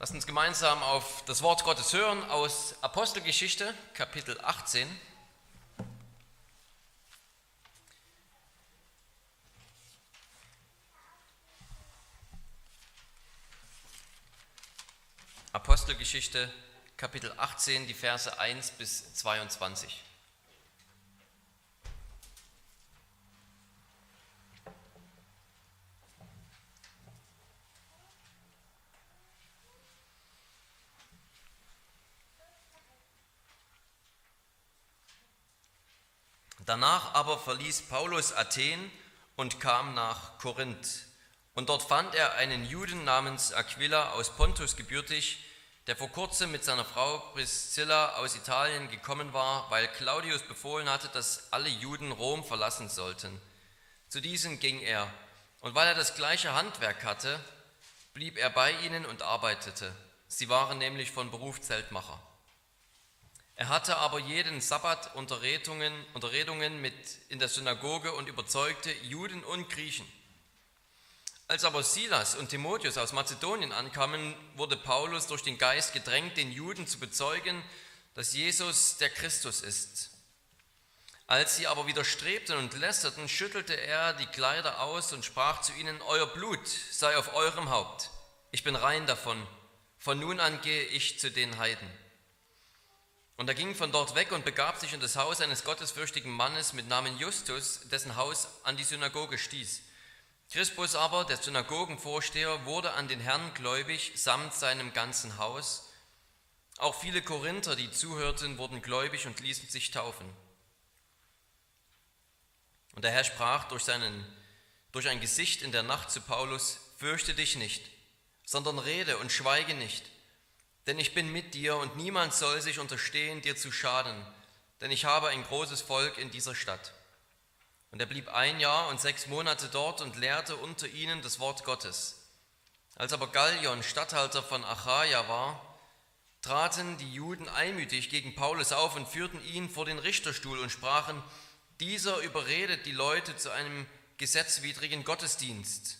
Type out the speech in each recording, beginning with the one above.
Lasst uns gemeinsam auf das Wort Gottes hören aus Apostelgeschichte, Kapitel 18. Apostelgeschichte, Kapitel 18, die Verse 1 bis 22. Danach aber verließ Paulus Athen und kam nach Korinth. Und dort fand er einen Juden namens Aquila aus Pontus gebürtig, der vor kurzem mit seiner Frau Priscilla aus Italien gekommen war, weil Claudius befohlen hatte, dass alle Juden Rom verlassen sollten. Zu diesen ging er, und weil er das gleiche Handwerk hatte, blieb er bei ihnen und arbeitete. Sie waren nämlich von Beruf Zeltmacher. Er hatte aber jeden Sabbat Unterredungen, Unterredungen mit in der Synagoge und überzeugte Juden und Griechen. Als aber Silas und Timotheus aus Mazedonien ankamen, wurde Paulus durch den Geist gedrängt, den Juden zu bezeugen, dass Jesus der Christus ist. Als sie aber widerstrebten und lästerten, schüttelte er die Kleider aus und sprach zu ihnen, Euer Blut sei auf eurem Haupt, ich bin rein davon, von nun an gehe ich zu den Heiden. Und er ging von dort weg und begab sich in das Haus eines gottesfürchtigen Mannes mit Namen Justus, dessen Haus an die Synagoge stieß. Crispus aber, der Synagogenvorsteher, wurde an den Herrn gläubig samt seinem ganzen Haus. Auch viele Korinther, die zuhörten, wurden gläubig und ließen sich taufen. Und der Herr sprach durch, seinen, durch ein Gesicht in der Nacht zu Paulus, fürchte dich nicht, sondern rede und schweige nicht denn ich bin mit dir und niemand soll sich unterstehen, dir zu schaden, denn ich habe ein großes Volk in dieser Stadt. Und er blieb ein Jahr und sechs Monate dort und lehrte unter ihnen das Wort Gottes. Als aber Gallion Statthalter von Achaia war, traten die Juden einmütig gegen Paulus auf und führten ihn vor den Richterstuhl und sprachen, dieser überredet die Leute zu einem gesetzwidrigen Gottesdienst.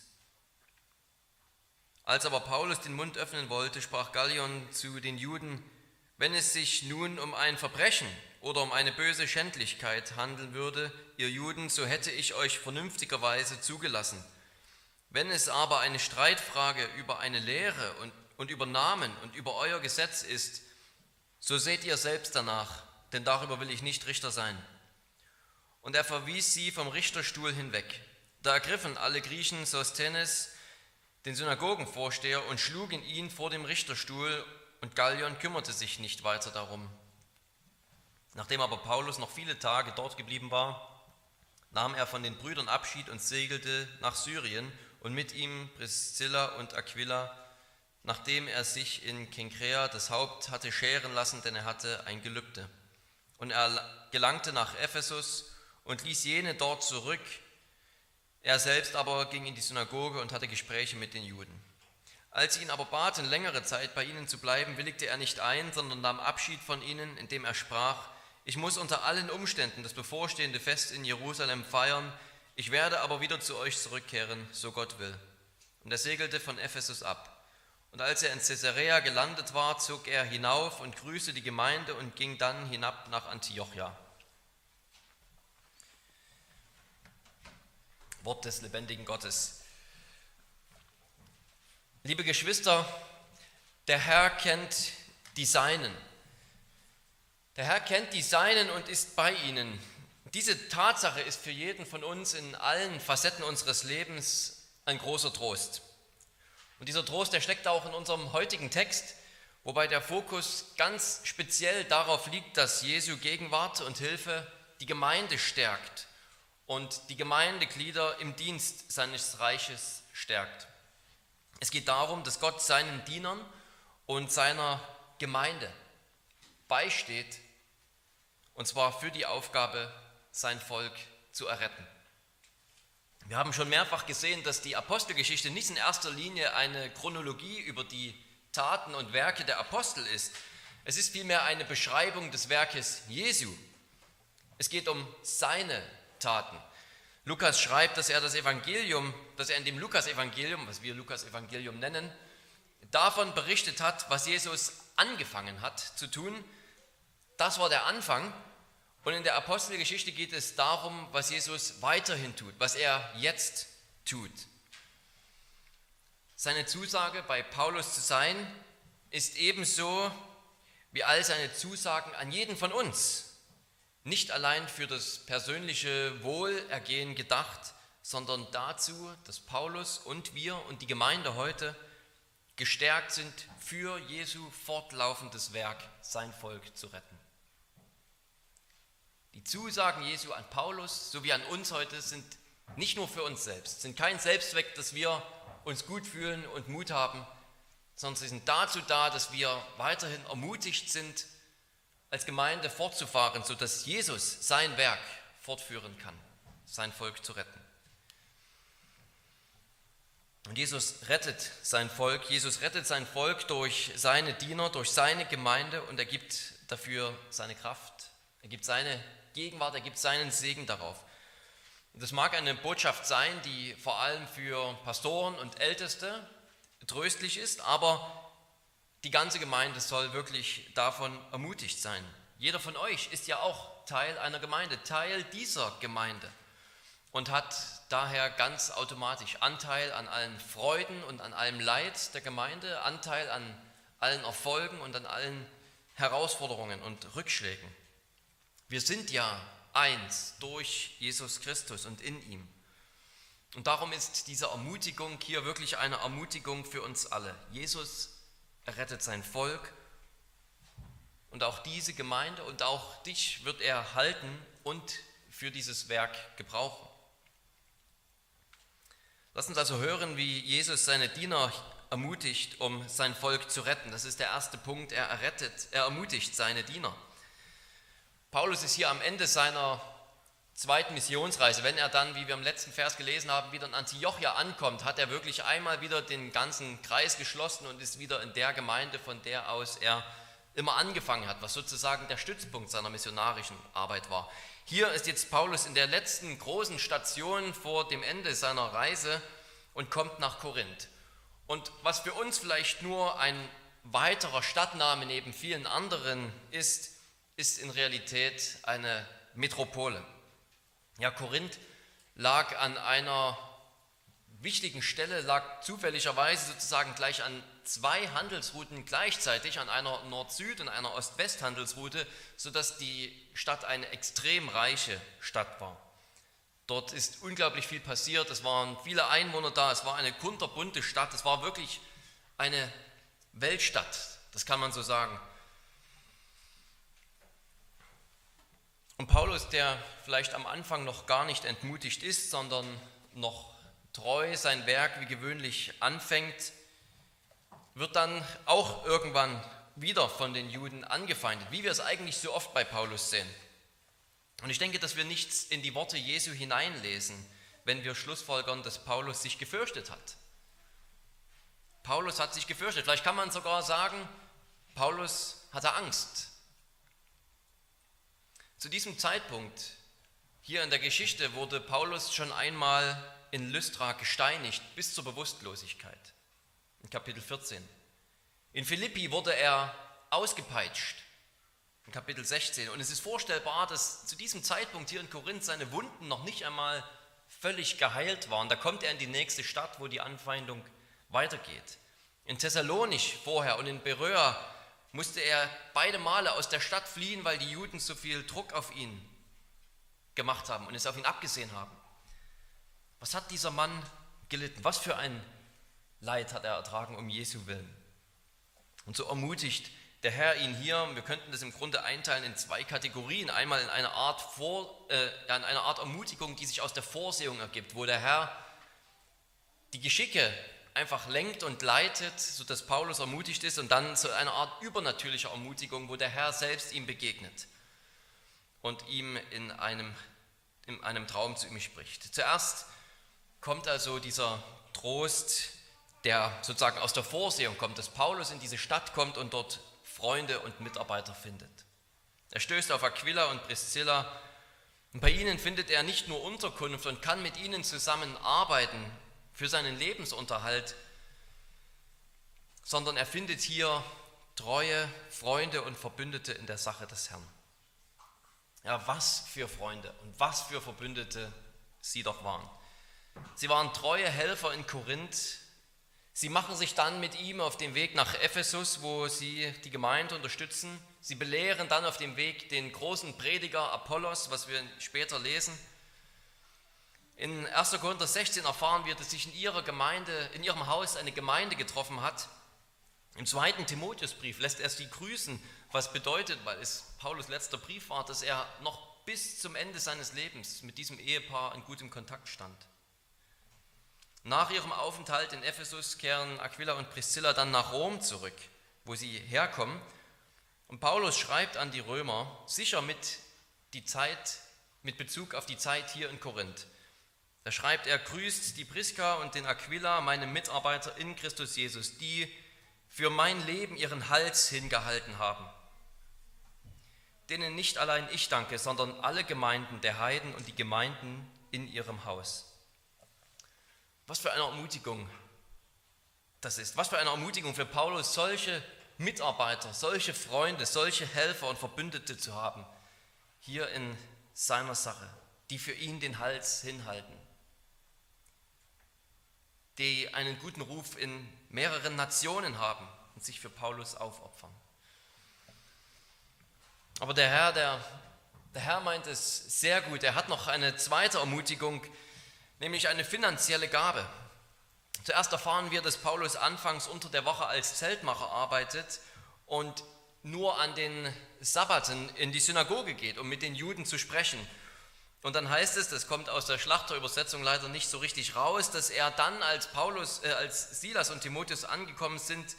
Als aber Paulus den Mund öffnen wollte, sprach Gallion zu den Juden, wenn es sich nun um ein Verbrechen oder um eine böse Schändlichkeit handeln würde, ihr Juden, so hätte ich euch vernünftigerweise zugelassen. Wenn es aber eine Streitfrage über eine Lehre und, und über Namen und über euer Gesetz ist, so seht ihr selbst danach, denn darüber will ich nicht Richter sein. Und er verwies sie vom Richterstuhl hinweg. Da ergriffen alle Griechen Sosthenes, den Synagogenvorsteher und schlugen ihn vor dem Richterstuhl und Gallion kümmerte sich nicht weiter darum. Nachdem aber Paulus noch viele Tage dort geblieben war, nahm er von den Brüdern Abschied und segelte nach Syrien und mit ihm Priscilla und Aquila, nachdem er sich in Kenkrea das Haupt hatte scheren lassen, denn er hatte ein Gelübde. Und er gelangte nach Ephesus und ließ jene dort zurück, er selbst aber ging in die Synagoge und hatte Gespräche mit den Juden. Als sie ihn aber baten, längere Zeit bei ihnen zu bleiben, willigte er nicht ein, sondern nahm Abschied von ihnen, indem er sprach, ich muss unter allen Umständen das bevorstehende Fest in Jerusalem feiern, ich werde aber wieder zu euch zurückkehren, so Gott will. Und er segelte von Ephesus ab. Und als er in Caesarea gelandet war, zog er hinauf und grüßte die Gemeinde und ging dann hinab nach Antiochia. Wort des lebendigen Gottes. Liebe Geschwister, der Herr kennt die Seinen. Der Herr kennt die Seinen und ist bei ihnen. Diese Tatsache ist für jeden von uns in allen Facetten unseres Lebens ein großer Trost. Und dieser Trost, der steckt auch in unserem heutigen Text, wobei der Fokus ganz speziell darauf liegt, dass Jesu Gegenwart und Hilfe die Gemeinde stärkt und die Gemeindeglieder im Dienst seines Reiches stärkt. Es geht darum, dass Gott seinen Dienern und seiner Gemeinde beisteht, und zwar für die Aufgabe, sein Volk zu erretten. Wir haben schon mehrfach gesehen, dass die Apostelgeschichte nicht in erster Linie eine Chronologie über die Taten und Werke der Apostel ist. Es ist vielmehr eine Beschreibung des Werkes Jesu. Es geht um seine Taten. Lukas schreibt, dass er das Evangelium, dass er in dem Lukas-Evangelium, was wir Lukas-Evangelium nennen, davon berichtet hat, was Jesus angefangen hat zu tun. Das war der Anfang. Und in der Apostelgeschichte geht es darum, was Jesus weiterhin tut, was er jetzt tut. Seine Zusage, bei Paulus zu sein, ist ebenso wie all seine Zusagen an jeden von uns nicht allein für das persönliche Wohlergehen gedacht, sondern dazu, dass Paulus und wir und die Gemeinde heute gestärkt sind, für Jesu fortlaufendes Werk, sein Volk zu retten. Die Zusagen Jesu an Paulus sowie an uns heute sind nicht nur für uns selbst, sind kein Selbstzweck, dass wir uns gut fühlen und Mut haben, sondern sie sind dazu da, dass wir weiterhin ermutigt sind, als Gemeinde fortzufahren, sodass Jesus sein Werk fortführen kann, sein Volk zu retten. Und Jesus rettet sein Volk, Jesus rettet sein Volk durch seine Diener, durch seine Gemeinde und er gibt dafür seine Kraft, er gibt seine Gegenwart, er gibt seinen Segen darauf. Und das mag eine Botschaft sein, die vor allem für Pastoren und Älteste tröstlich ist, aber die ganze Gemeinde soll wirklich davon ermutigt sein. Jeder von euch ist ja auch Teil einer Gemeinde, Teil dieser Gemeinde und hat daher ganz automatisch Anteil an allen Freuden und an allem Leid der Gemeinde, Anteil an allen Erfolgen und an allen Herausforderungen und Rückschlägen. Wir sind ja eins durch Jesus Christus und in ihm. Und darum ist diese Ermutigung hier wirklich eine Ermutigung für uns alle. Jesus er rettet sein Volk und auch diese Gemeinde und auch dich wird er halten und für dieses Werk gebrauchen. Lass uns also hören, wie Jesus seine Diener ermutigt, um sein Volk zu retten. Das ist der erste Punkt. Er errettet, er ermutigt seine Diener. Paulus ist hier am Ende seiner zweiten Missionsreise, wenn er dann, wie wir im letzten Vers gelesen haben, wieder in Antiochia ankommt, hat er wirklich einmal wieder den ganzen Kreis geschlossen und ist wieder in der Gemeinde, von der aus er immer angefangen hat, was sozusagen der Stützpunkt seiner missionarischen Arbeit war. Hier ist jetzt Paulus in der letzten großen Station vor dem Ende seiner Reise und kommt nach Korinth. Und was für uns vielleicht nur ein weiterer Stadtname neben vielen anderen ist, ist in Realität eine Metropole. Ja, Korinth lag an einer wichtigen Stelle, lag zufälligerweise sozusagen gleich an zwei Handelsrouten gleichzeitig, an einer Nord-Süd- und einer Ost-West-Handelsroute, sodass die Stadt eine extrem reiche Stadt war. Dort ist unglaublich viel passiert, es waren viele Einwohner da, es war eine kunterbunte Stadt, es war wirklich eine Weltstadt, das kann man so sagen. Und Paulus, der vielleicht am Anfang noch gar nicht entmutigt ist, sondern noch treu sein Werk wie gewöhnlich anfängt, wird dann auch irgendwann wieder von den Juden angefeindet, wie wir es eigentlich so oft bei Paulus sehen. Und ich denke, dass wir nichts in die Worte Jesu hineinlesen, wenn wir schlussfolgern, dass Paulus sich gefürchtet hat. Paulus hat sich gefürchtet. Vielleicht kann man sogar sagen, Paulus hatte Angst zu diesem Zeitpunkt hier in der Geschichte wurde Paulus schon einmal in Lystra gesteinigt bis zur Bewusstlosigkeit. In Kapitel 14. In Philippi wurde er ausgepeitscht. In Kapitel 16. Und es ist vorstellbar, dass zu diesem Zeitpunkt hier in Korinth seine Wunden noch nicht einmal völlig geheilt waren. Da kommt er in die nächste Stadt, wo die Anfeindung weitergeht. In Thessalonich vorher und in Beröa musste er beide Male aus der Stadt fliehen, weil die Juden so viel Druck auf ihn gemacht haben und es auf ihn abgesehen haben. Was hat dieser Mann gelitten? Was für ein Leid hat er ertragen um Jesu willen? Und so ermutigt der Herr ihn hier, wir könnten das im Grunde einteilen in zwei Kategorien. Einmal in eine Art, Vor, äh, in eine Art Ermutigung, die sich aus der Vorsehung ergibt, wo der Herr die Geschicke einfach lenkt und leitet, sodass Paulus ermutigt ist und dann so eine Art übernatürlicher Ermutigung, wo der Herr selbst ihm begegnet und ihm in einem, in einem Traum zu ihm spricht. Zuerst kommt also dieser Trost, der sozusagen aus der Vorsehung kommt, dass Paulus in diese Stadt kommt und dort Freunde und Mitarbeiter findet. Er stößt auf Aquila und Priscilla und bei ihnen findet er nicht nur Unterkunft und kann mit ihnen zusammen arbeiten für seinen Lebensunterhalt, sondern er findet hier treue Freunde und Verbündete in der Sache des Herrn. Ja, was für Freunde und was für Verbündete sie doch waren. Sie waren treue Helfer in Korinth. Sie machen sich dann mit ihm auf den Weg nach Ephesus, wo sie die Gemeinde unterstützen. Sie belehren dann auf dem Weg den großen Prediger Apollos, was wir später lesen. In 1. Korinther 16 erfahren wir, dass sich in ihrer Gemeinde, in ihrem Haus eine Gemeinde getroffen hat. Im zweiten Timotheusbrief lässt er sie grüßen, was bedeutet, weil es Paulus letzter Brief war, dass er noch bis zum Ende seines Lebens mit diesem Ehepaar in gutem Kontakt stand. Nach ihrem Aufenthalt in Ephesus kehren Aquila und Priscilla dann nach Rom zurück, wo sie herkommen. Und Paulus schreibt an die Römer, sicher mit, die Zeit, mit Bezug auf die Zeit hier in Korinth. Da schreibt er, grüßt die Priska und den Aquila, meine Mitarbeiter in Christus Jesus, die für mein Leben ihren Hals hingehalten haben denen nicht allein ich danke, sondern alle Gemeinden der Heiden und die Gemeinden in ihrem Haus. Was für eine Ermutigung das ist. Was für eine Ermutigung für Paulus, solche Mitarbeiter, solche Freunde, solche Helfer und Verbündete zu haben, hier in seiner Sache, die für ihn den Hals hinhalten, die einen guten Ruf in mehreren Nationen haben und sich für Paulus aufopfern. Aber der Herr, der, der Herr meint es sehr gut. Er hat noch eine zweite Ermutigung, nämlich eine finanzielle Gabe. Zuerst erfahren wir, dass Paulus anfangs unter der Woche als Zeltmacher arbeitet und nur an den Sabbaten in die Synagoge geht, um mit den Juden zu sprechen. Und dann heißt es, das kommt aus der Schlachterübersetzung leider nicht so richtig raus, dass er dann, als Paulus, äh, als Silas und Timotheus angekommen sind,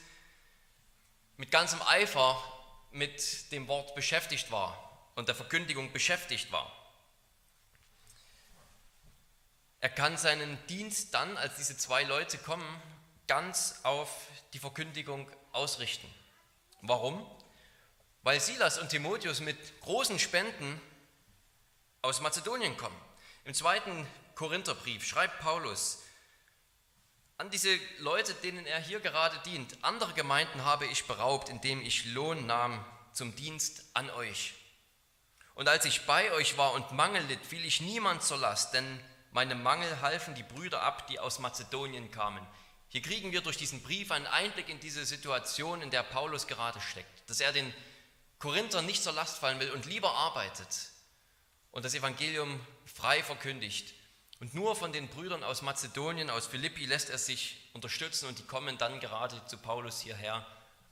mit ganzem Eifer mit dem Wort beschäftigt war und der Verkündigung beschäftigt war. Er kann seinen Dienst dann, als diese zwei Leute kommen, ganz auf die Verkündigung ausrichten. Warum? Weil Silas und Timotheus mit großen Spenden aus Mazedonien kommen. Im zweiten Korintherbrief schreibt Paulus, an diese Leute, denen er hier gerade dient. Andere Gemeinden habe ich beraubt, indem ich Lohn nahm zum Dienst an euch. Und als ich bei euch war und Mangel litt, fiel ich niemand zur Last, denn meinem Mangel halfen die Brüder ab, die aus Mazedonien kamen. Hier kriegen wir durch diesen Brief einen Einblick in diese Situation, in der Paulus gerade steckt. Dass er den Korinthern nicht zur Last fallen will und lieber arbeitet und das Evangelium frei verkündigt und nur von den Brüdern aus Mazedonien, aus Philippi lässt er sich unterstützen und die kommen dann gerade zu Paulus hierher,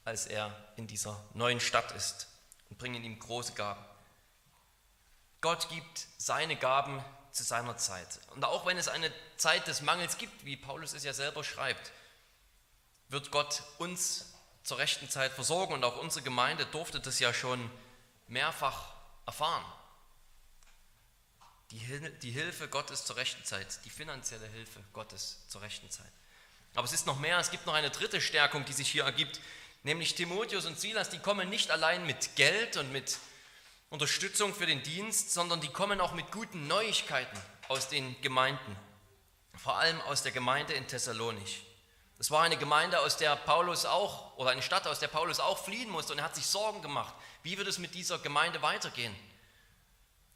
als er in dieser neuen Stadt ist und bringen ihm große Gaben. Gott gibt seine Gaben zu seiner Zeit. Und auch wenn es eine Zeit des Mangels gibt, wie Paulus es ja selber schreibt, wird Gott uns zur rechten Zeit versorgen und auch unsere Gemeinde durfte das ja schon mehrfach erfahren. Die, die Hilfe Gottes zur rechten Zeit, die finanzielle Hilfe Gottes zur rechten Zeit. Aber es ist noch mehr, es gibt noch eine dritte Stärkung, die sich hier ergibt, nämlich Timotheus und Silas, die kommen nicht allein mit Geld und mit Unterstützung für den Dienst, sondern die kommen auch mit guten Neuigkeiten aus den Gemeinden, vor allem aus der Gemeinde in Thessalonich. Das war eine Gemeinde, aus der Paulus auch, oder eine Stadt, aus der Paulus auch fliehen musste und er hat sich Sorgen gemacht. Wie wird es mit dieser Gemeinde weitergehen?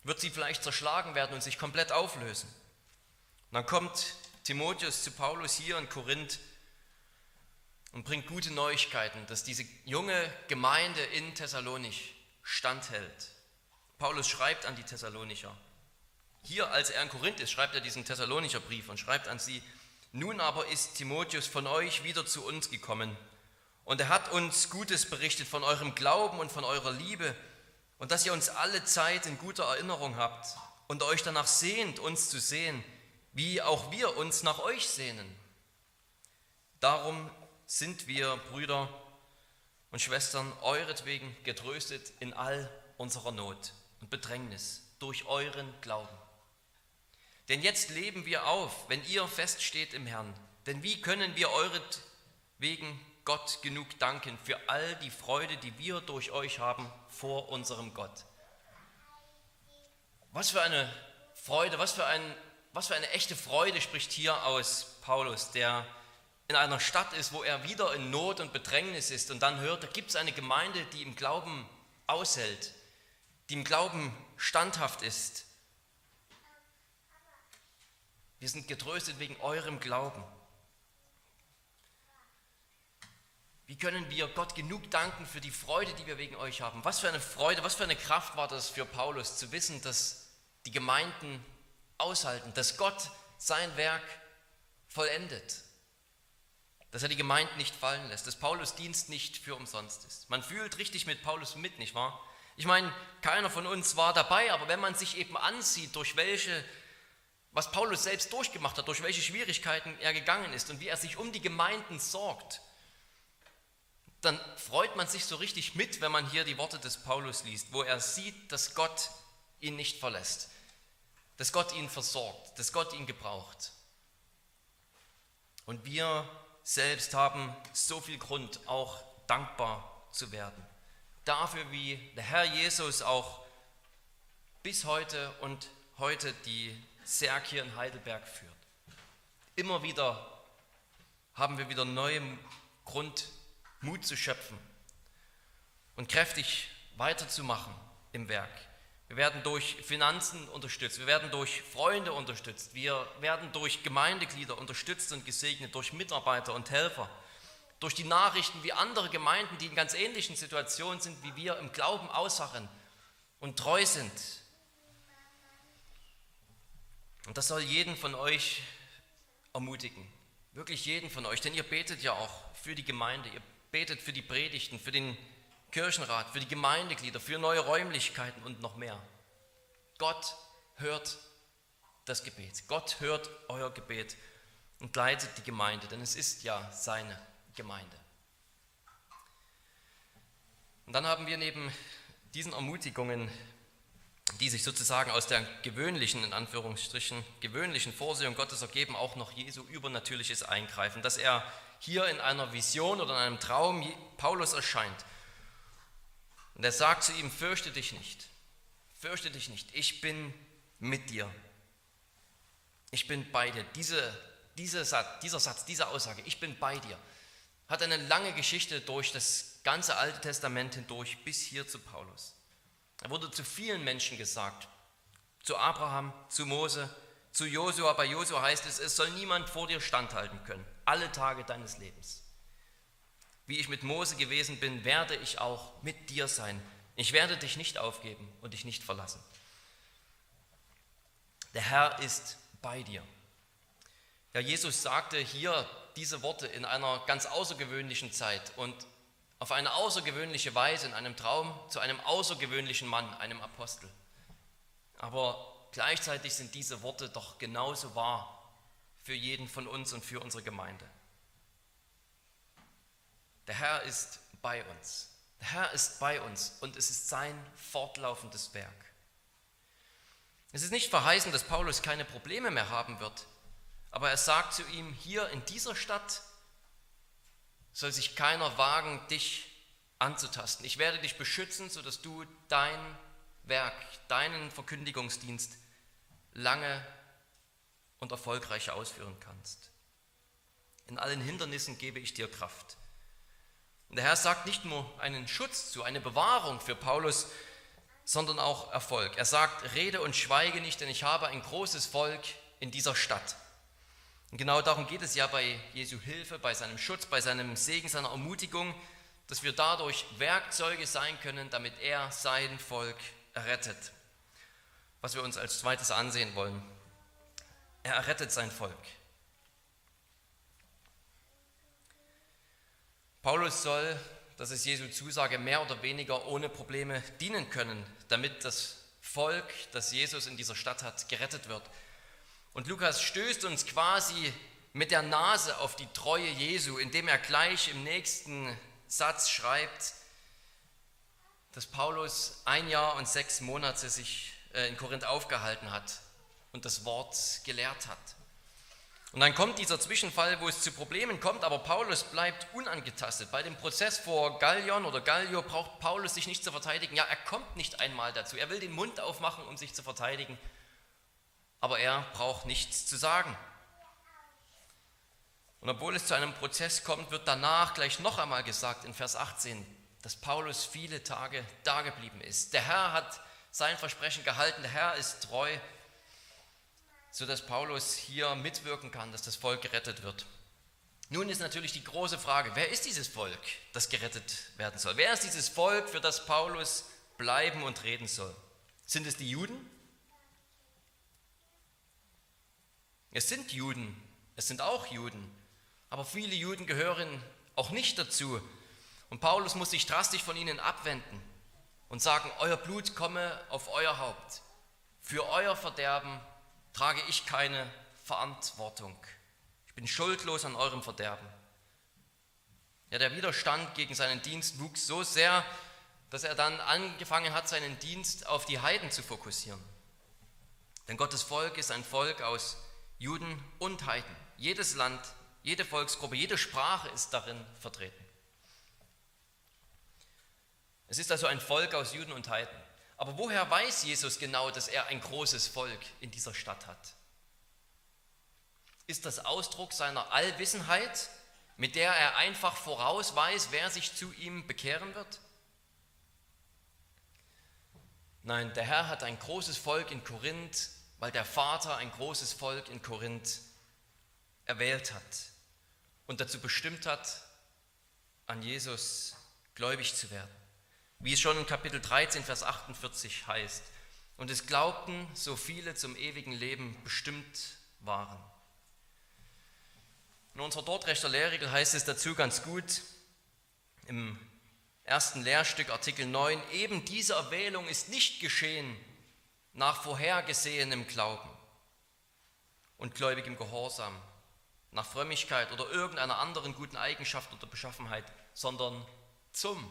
Wird sie vielleicht zerschlagen werden und sich komplett auflösen. Und dann kommt Timotheus zu Paulus hier in Korinth und bringt gute Neuigkeiten, dass diese junge Gemeinde in Thessalonich standhält. Paulus schreibt an die Thessalonicher. Hier, als er in Korinth ist, schreibt er diesen Thessalonicher Brief und schreibt an sie, nun aber ist Timotheus von euch wieder zu uns gekommen und er hat uns Gutes berichtet von eurem Glauben und von eurer Liebe und dass ihr uns alle Zeit in guter Erinnerung habt und euch danach sehnt, uns zu sehen, wie auch wir uns nach euch sehnen. Darum sind wir, Brüder und Schwestern, euretwegen getröstet in all unserer Not und Bedrängnis durch euren Glauben. Denn jetzt leben wir auf, wenn ihr feststeht im Herrn. Denn wie können wir euretwegen Gott genug danken für all die Freude, die wir durch euch haben vor unserem Gott. Was für eine Freude, was für, ein, was für eine echte Freude spricht hier aus Paulus, der in einer Stadt ist, wo er wieder in Not und Bedrängnis ist und dann hört, da gibt es eine Gemeinde, die im Glauben aushält, die im Glauben standhaft ist. Wir sind getröstet wegen eurem Glauben. Wie können wir Gott genug danken für die Freude, die wir wegen euch haben? Was für eine Freude, was für eine Kraft war das für Paulus zu wissen, dass die Gemeinden aushalten, dass Gott sein Werk vollendet, dass er die Gemeinden nicht fallen lässt, dass Paulus Dienst nicht für umsonst ist. Man fühlt richtig mit Paulus mit, nicht wahr? Ich meine, keiner von uns war dabei, aber wenn man sich eben ansieht, durch welche, was Paulus selbst durchgemacht hat, durch welche Schwierigkeiten er gegangen ist und wie er sich um die Gemeinden sorgt, dann freut man sich so richtig mit, wenn man hier die Worte des Paulus liest, wo er sieht, dass Gott ihn nicht verlässt, dass Gott ihn versorgt, dass Gott ihn gebraucht. Und wir selbst haben so viel Grund, auch dankbar zu werden. Dafür, wie der Herr Jesus auch bis heute und heute die Serg hier in Heidelberg führt. Immer wieder haben wir wieder neuen Grund, Mut zu schöpfen und kräftig weiterzumachen im Werk. Wir werden durch Finanzen unterstützt, wir werden durch Freunde unterstützt, wir werden durch Gemeindeglieder unterstützt und gesegnet, durch Mitarbeiter und Helfer, durch die Nachrichten, wie andere Gemeinden, die in ganz ähnlichen Situationen sind, wie wir im Glauben aussachen und treu sind. Und das soll jeden von euch ermutigen, wirklich jeden von euch, denn ihr betet ja auch für die Gemeinde, ihr betet für die Predigten, für den Kirchenrat, für die Gemeindeglieder, für neue Räumlichkeiten und noch mehr. Gott hört das Gebet. Gott hört euer Gebet und leitet die Gemeinde, denn es ist ja seine Gemeinde. Und dann haben wir neben diesen Ermutigungen, die sich sozusagen aus der gewöhnlichen, in Anführungsstrichen, gewöhnlichen Vorsehung Gottes ergeben, auch noch Jesu übernatürliches Eingreifen, dass er hier in einer Vision oder in einem Traum Paulus erscheint. Und er sagt zu ihm, fürchte dich nicht, fürchte dich nicht, ich bin mit dir. Ich bin bei dir. Diese, diese Satz, dieser Satz, diese Aussage, ich bin bei dir, hat eine lange Geschichte durch das ganze Alte Testament hindurch bis hier zu Paulus. Er wurde zu vielen Menschen gesagt, zu Abraham, zu Mose, zu Josua. Bei Josua heißt es, es soll niemand vor dir standhalten können alle Tage deines Lebens. Wie ich mit Mose gewesen bin, werde ich auch mit dir sein. Ich werde dich nicht aufgeben und dich nicht verlassen. Der Herr ist bei dir. Ja, Jesus sagte hier diese Worte in einer ganz außergewöhnlichen Zeit und auf eine außergewöhnliche Weise in einem Traum zu einem außergewöhnlichen Mann, einem Apostel. Aber gleichzeitig sind diese Worte doch genauso wahr für jeden von uns und für unsere Gemeinde. Der Herr ist bei uns. Der Herr ist bei uns und es ist sein fortlaufendes Werk. Es ist nicht verheißen, dass Paulus keine Probleme mehr haben wird, aber er sagt zu ihm, hier in dieser Stadt soll sich keiner wagen, dich anzutasten. Ich werde dich beschützen, sodass du dein Werk, deinen Verkündigungsdienst lange und erfolgreich ausführen kannst. In allen Hindernissen gebe ich dir Kraft. Und der Herr sagt nicht nur einen Schutz zu, eine Bewahrung für Paulus, sondern auch Erfolg. Er sagt, rede und schweige nicht, denn ich habe ein großes Volk in dieser Stadt. Und genau darum geht es ja bei Jesu Hilfe, bei seinem Schutz, bei seinem Segen, seiner Ermutigung, dass wir dadurch Werkzeuge sein können, damit er sein Volk errettet. Was wir uns als zweites ansehen wollen. Er errettet sein Volk. Paulus soll, das ist Jesu Zusage, mehr oder weniger ohne Probleme dienen können, damit das Volk, das Jesus in dieser Stadt hat, gerettet wird. Und Lukas stößt uns quasi mit der Nase auf die Treue Jesu, indem er gleich im nächsten Satz schreibt, dass Paulus ein Jahr und sechs Monate sich in Korinth aufgehalten hat und das Wort gelehrt hat. Und dann kommt dieser Zwischenfall, wo es zu Problemen kommt, aber Paulus bleibt unangetastet. Bei dem Prozess vor Gallion oder Gallio braucht Paulus sich nicht zu verteidigen. Ja, er kommt nicht einmal dazu. Er will den Mund aufmachen, um sich zu verteidigen, aber er braucht nichts zu sagen. Und obwohl es zu einem Prozess kommt, wird danach gleich noch einmal gesagt in Vers 18, dass Paulus viele Tage dageblieben ist. Der Herr hat sein Versprechen gehalten, der Herr ist treu, sodass Paulus hier mitwirken kann, dass das Volk gerettet wird. Nun ist natürlich die große Frage, wer ist dieses Volk, das gerettet werden soll? Wer ist dieses Volk, für das Paulus bleiben und reden soll? Sind es die Juden? Es sind Juden, es sind auch Juden, aber viele Juden gehören auch nicht dazu. Und Paulus muss sich drastisch von ihnen abwenden und sagen, euer Blut komme auf euer Haupt. Für euer Verderben trage ich keine Verantwortung. Ich bin schuldlos an eurem Verderben. Ja, der Widerstand gegen seinen Dienst wuchs so sehr, dass er dann angefangen hat, seinen Dienst auf die Heiden zu fokussieren. Denn Gottes Volk ist ein Volk aus Juden und Heiden. Jedes Land, jede Volksgruppe, jede Sprache ist darin vertreten. Es ist also ein Volk aus Juden und Heiden. Aber woher weiß Jesus genau, dass er ein großes Volk in dieser Stadt hat? Ist das Ausdruck seiner Allwissenheit, mit der er einfach vorausweist, wer sich zu ihm bekehren wird? Nein, der Herr hat ein großes Volk in Korinth, weil der Vater ein großes Volk in Korinth erwählt hat und dazu bestimmt hat, an Jesus gläubig zu werden wie es schon in Kapitel 13, Vers 48 heißt. Und es glaubten so viele zum ewigen Leben bestimmt waren. In unserer Dortrechter Lehrregel heißt es dazu ganz gut, im ersten Lehrstück Artikel 9, eben diese Erwählung ist nicht geschehen nach vorhergesehenem Glauben und gläubigem Gehorsam, nach Frömmigkeit oder irgendeiner anderen guten Eigenschaft oder Beschaffenheit, sondern zum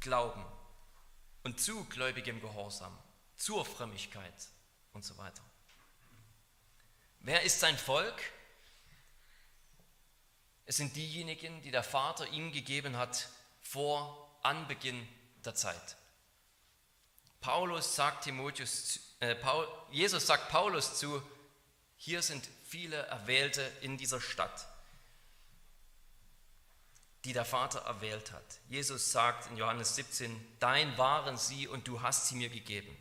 Glauben und zu gläubigem Gehorsam, zur Frömmigkeit und so weiter. Wer ist sein Volk? Es sind diejenigen, die der Vater ihm gegeben hat vor Anbeginn der Zeit. Paulus sagt Timotheus, äh, Paul, Jesus sagt Paulus zu, hier sind viele Erwählte in dieser Stadt die der Vater erwählt hat. Jesus sagt in Johannes 17, dein waren sie und du hast sie mir gegeben.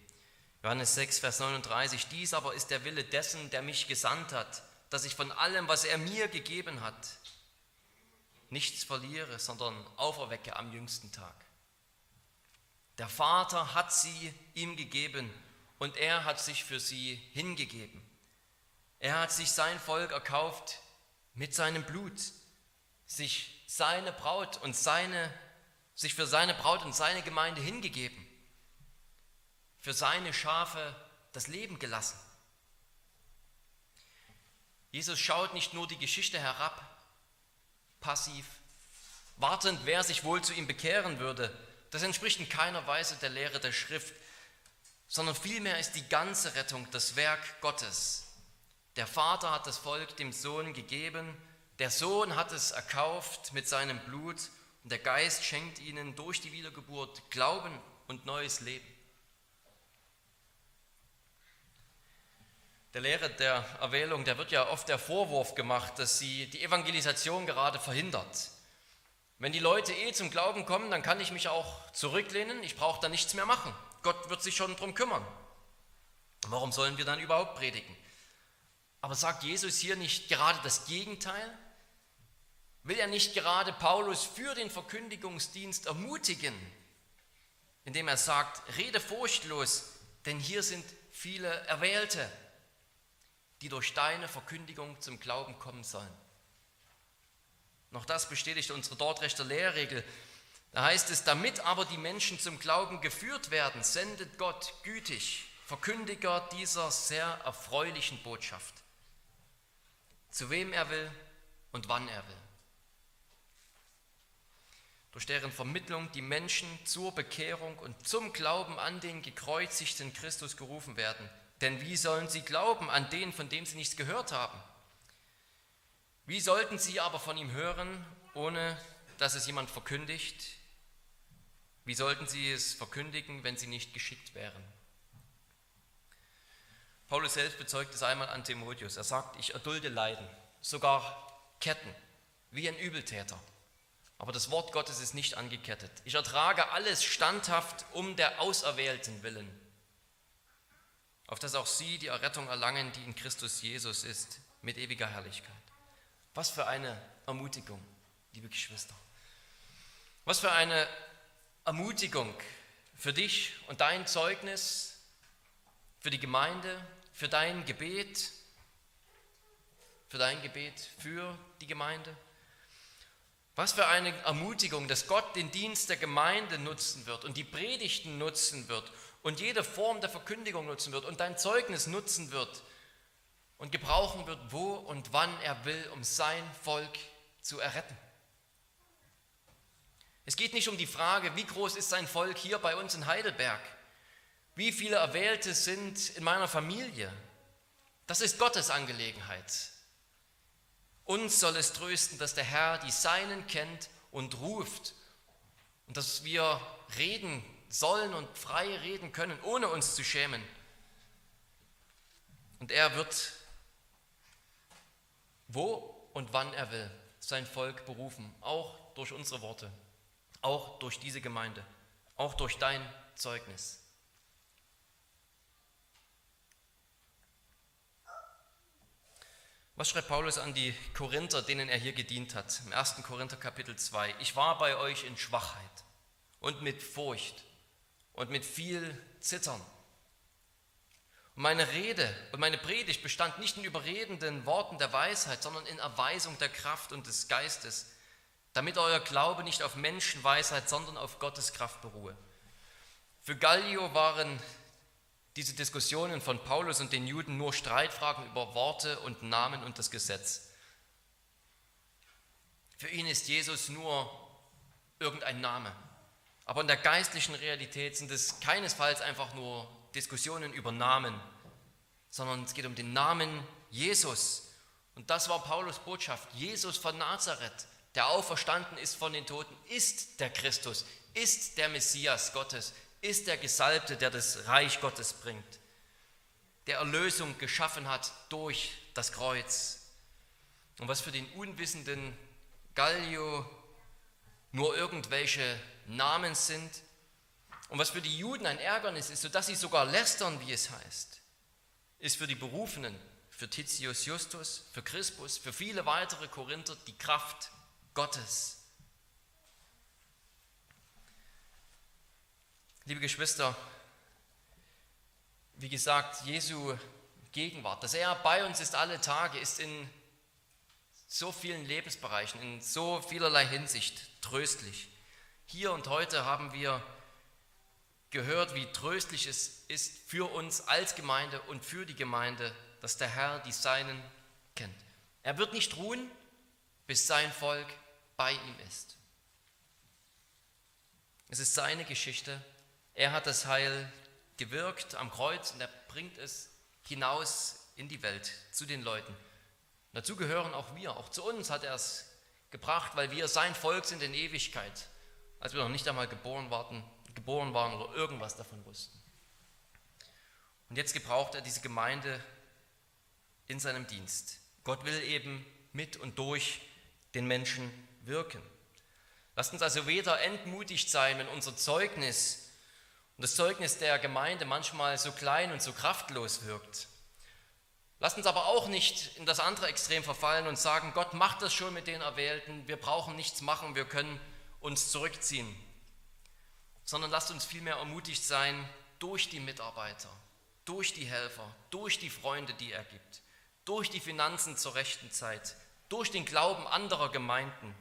Johannes 6, Vers 39, dies aber ist der Wille dessen, der mich gesandt hat, dass ich von allem, was er mir gegeben hat, nichts verliere, sondern auferwecke am jüngsten Tag. Der Vater hat sie ihm gegeben und er hat sich für sie hingegeben. Er hat sich sein Volk erkauft mit seinem Blut, sich seine Braut und seine, sich für seine Braut und seine Gemeinde hingegeben, für seine Schafe das Leben gelassen. Jesus schaut nicht nur die Geschichte herab, passiv, wartend, wer sich wohl zu ihm bekehren würde. Das entspricht in keiner Weise der Lehre der Schrift, sondern vielmehr ist die ganze Rettung das Werk Gottes. Der Vater hat das Volk dem Sohn gegeben, der Sohn hat es erkauft mit seinem Blut und der Geist schenkt ihnen durch die Wiedergeburt Glauben und neues Leben. Der Lehre der Erwählung, der wird ja oft der Vorwurf gemacht, dass sie die Evangelisation gerade verhindert. Wenn die Leute eh zum Glauben kommen, dann kann ich mich auch zurücklehnen, ich brauche da nichts mehr machen. Gott wird sich schon darum kümmern. Warum sollen wir dann überhaupt predigen? Aber sagt Jesus hier nicht gerade das Gegenteil? Will er nicht gerade Paulus für den Verkündigungsdienst ermutigen, indem er sagt, rede furchtlos, denn hier sind viele Erwählte, die durch deine Verkündigung zum Glauben kommen sollen. Noch das bestätigt unsere Dortrechter Lehrregel. Da heißt es, damit aber die Menschen zum Glauben geführt werden, sendet Gott gütig Verkündiger dieser sehr erfreulichen Botschaft, zu wem er will und wann er will durch deren Vermittlung die Menschen zur Bekehrung und zum Glauben an den gekreuzigten Christus gerufen werden. Denn wie sollen sie glauben an den, von dem sie nichts gehört haben? Wie sollten sie aber von ihm hören, ohne dass es jemand verkündigt? Wie sollten sie es verkündigen, wenn sie nicht geschickt wären? Paulus selbst bezeugt es einmal an Timotheus. Er sagt, ich erdulde Leiden, sogar Ketten, wie ein Übeltäter. Aber das Wort Gottes ist nicht angekettet. Ich ertrage alles standhaft um der Auserwählten willen, auf dass auch sie die Errettung erlangen, die in Christus Jesus ist, mit ewiger Herrlichkeit. Was für eine Ermutigung, liebe Geschwister. Was für eine Ermutigung für dich und dein Zeugnis, für die Gemeinde, für dein Gebet, für dein Gebet für die Gemeinde. Was für eine Ermutigung, dass Gott den Dienst der Gemeinde nutzen wird und die Predigten nutzen wird und jede Form der Verkündigung nutzen wird und dein Zeugnis nutzen wird und gebrauchen wird, wo und wann er will, um sein Volk zu erretten. Es geht nicht um die Frage, wie groß ist sein Volk hier bei uns in Heidelberg? Wie viele Erwählte sind in meiner Familie? Das ist Gottes Angelegenheit. Uns soll es trösten, dass der Herr die Seinen kennt und ruft und dass wir reden sollen und frei reden können, ohne uns zu schämen. Und er wird, wo und wann er will, sein Volk berufen, auch durch unsere Worte auch durch diese Gemeinde, auch durch dein Zeugnis. Was schreibt Paulus an die Korinther, denen er hier gedient hat? Im 1. Korinther Kapitel 2. Ich war bei euch in Schwachheit und mit Furcht und mit viel Zittern. Und meine Rede und meine Predigt bestand nicht in überredenden Worten der Weisheit, sondern in Erweisung der Kraft und des Geistes, damit euer Glaube nicht auf Menschenweisheit, sondern auf Gottes Kraft beruhe. Für Gallio waren diese Diskussionen von Paulus und den Juden nur Streitfragen über Worte und Namen und das Gesetz. Für ihn ist Jesus nur irgendein Name. Aber in der geistlichen Realität sind es keinesfalls einfach nur Diskussionen über Namen, sondern es geht um den Namen Jesus. Und das war Paulus Botschaft. Jesus von Nazareth, der auferstanden ist von den Toten, ist der Christus, ist der Messias Gottes, ist der Gesalbte, der das Reich Gottes bringt, der Erlösung geschaffen hat durch das Kreuz. Und was für den unwissenden Gallio nur irgendwelche Namen sind und was für die Juden ein Ärgernis ist, sodass sie sogar lästern, wie es heißt, ist für die Berufenen, für Titius Justus, für Crispus, für viele weitere Korinther die Kraft Gottes. Liebe Geschwister, wie gesagt, Jesu Gegenwart, dass er bei uns ist alle Tage, ist in so vielen Lebensbereichen, in so vielerlei Hinsicht tröstlich. Hier und heute haben wir gehört, wie tröstlich es ist für uns als Gemeinde und für die Gemeinde, dass der Herr die Seinen kennt. Er wird nicht ruhen, bis sein Volk bei ihm ist. Es ist seine Geschichte. Er hat das Heil gewirkt am Kreuz und er bringt es hinaus in die Welt zu den Leuten. Dazu gehören auch wir. Auch zu uns hat er es gebracht, weil wir sein Volk sind in Ewigkeit, als wir noch nicht einmal geboren, warten, geboren waren oder irgendwas davon wussten. Und jetzt gebraucht er diese Gemeinde in seinem Dienst. Gott will eben mit und durch den Menschen wirken. Lasst uns also weder entmutigt sein, wenn unser Zeugnis und das Zeugnis der Gemeinde manchmal so klein und so kraftlos wirkt. Lasst uns aber auch nicht in das andere Extrem verfallen und sagen, Gott macht das schon mit den Erwählten, wir brauchen nichts machen, wir können uns zurückziehen. Sondern lasst uns vielmehr ermutigt sein durch die Mitarbeiter, durch die Helfer, durch die Freunde, die er gibt, durch die Finanzen zur rechten Zeit, durch den Glauben anderer Gemeinden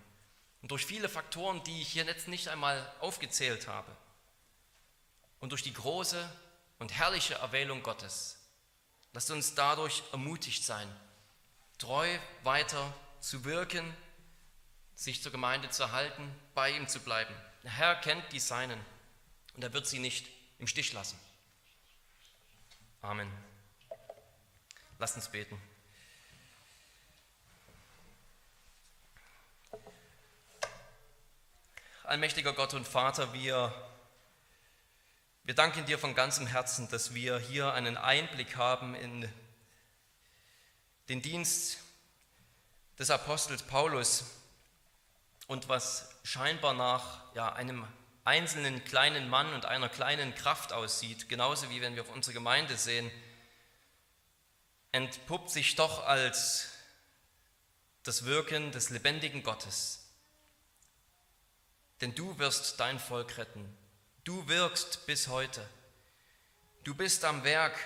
und durch viele Faktoren, die ich hier jetzt nicht einmal aufgezählt habe. Und durch die große und herrliche Erwählung Gottes. Lasst uns dadurch ermutigt sein, treu weiter zu wirken, sich zur Gemeinde zu erhalten, bei ihm zu bleiben. Der Herr kennt die Seinen und er wird sie nicht im Stich lassen. Amen. Lasst uns beten. Allmächtiger Gott und Vater, wir, wir danken dir von ganzem Herzen, dass wir hier einen Einblick haben in den Dienst des Apostels Paulus, und was scheinbar nach ja, einem einzelnen kleinen Mann und einer kleinen Kraft aussieht, genauso wie wenn wir auf unsere Gemeinde sehen, entpuppt sich doch als das Wirken des lebendigen Gottes. Denn du wirst dein Volk retten. Du wirkst bis heute. Du bist am Werk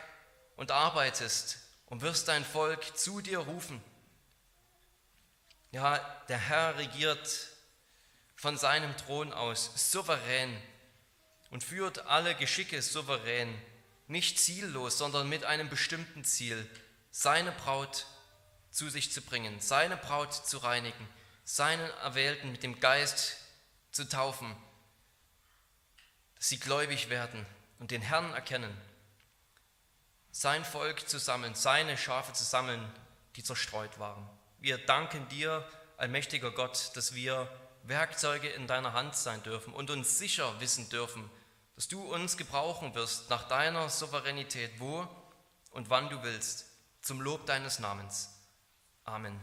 und arbeitest und wirst dein Volk zu dir rufen. Ja, der Herr regiert von seinem Thron aus souverän und führt alle Geschicke souverän, nicht ziellos, sondern mit einem bestimmten Ziel, seine Braut zu sich zu bringen, seine Braut zu reinigen, seinen Erwählten mit dem Geist zu taufen, sie gläubig werden und den Herrn erkennen, sein Volk zu sammeln, seine Schafe zu sammeln, die zerstreut waren. Wir danken dir, allmächtiger Gott, dass wir Werkzeuge in deiner Hand sein dürfen und uns sicher wissen dürfen, dass du uns gebrauchen wirst nach deiner Souveränität, wo und wann du willst, zum Lob deines Namens. Amen.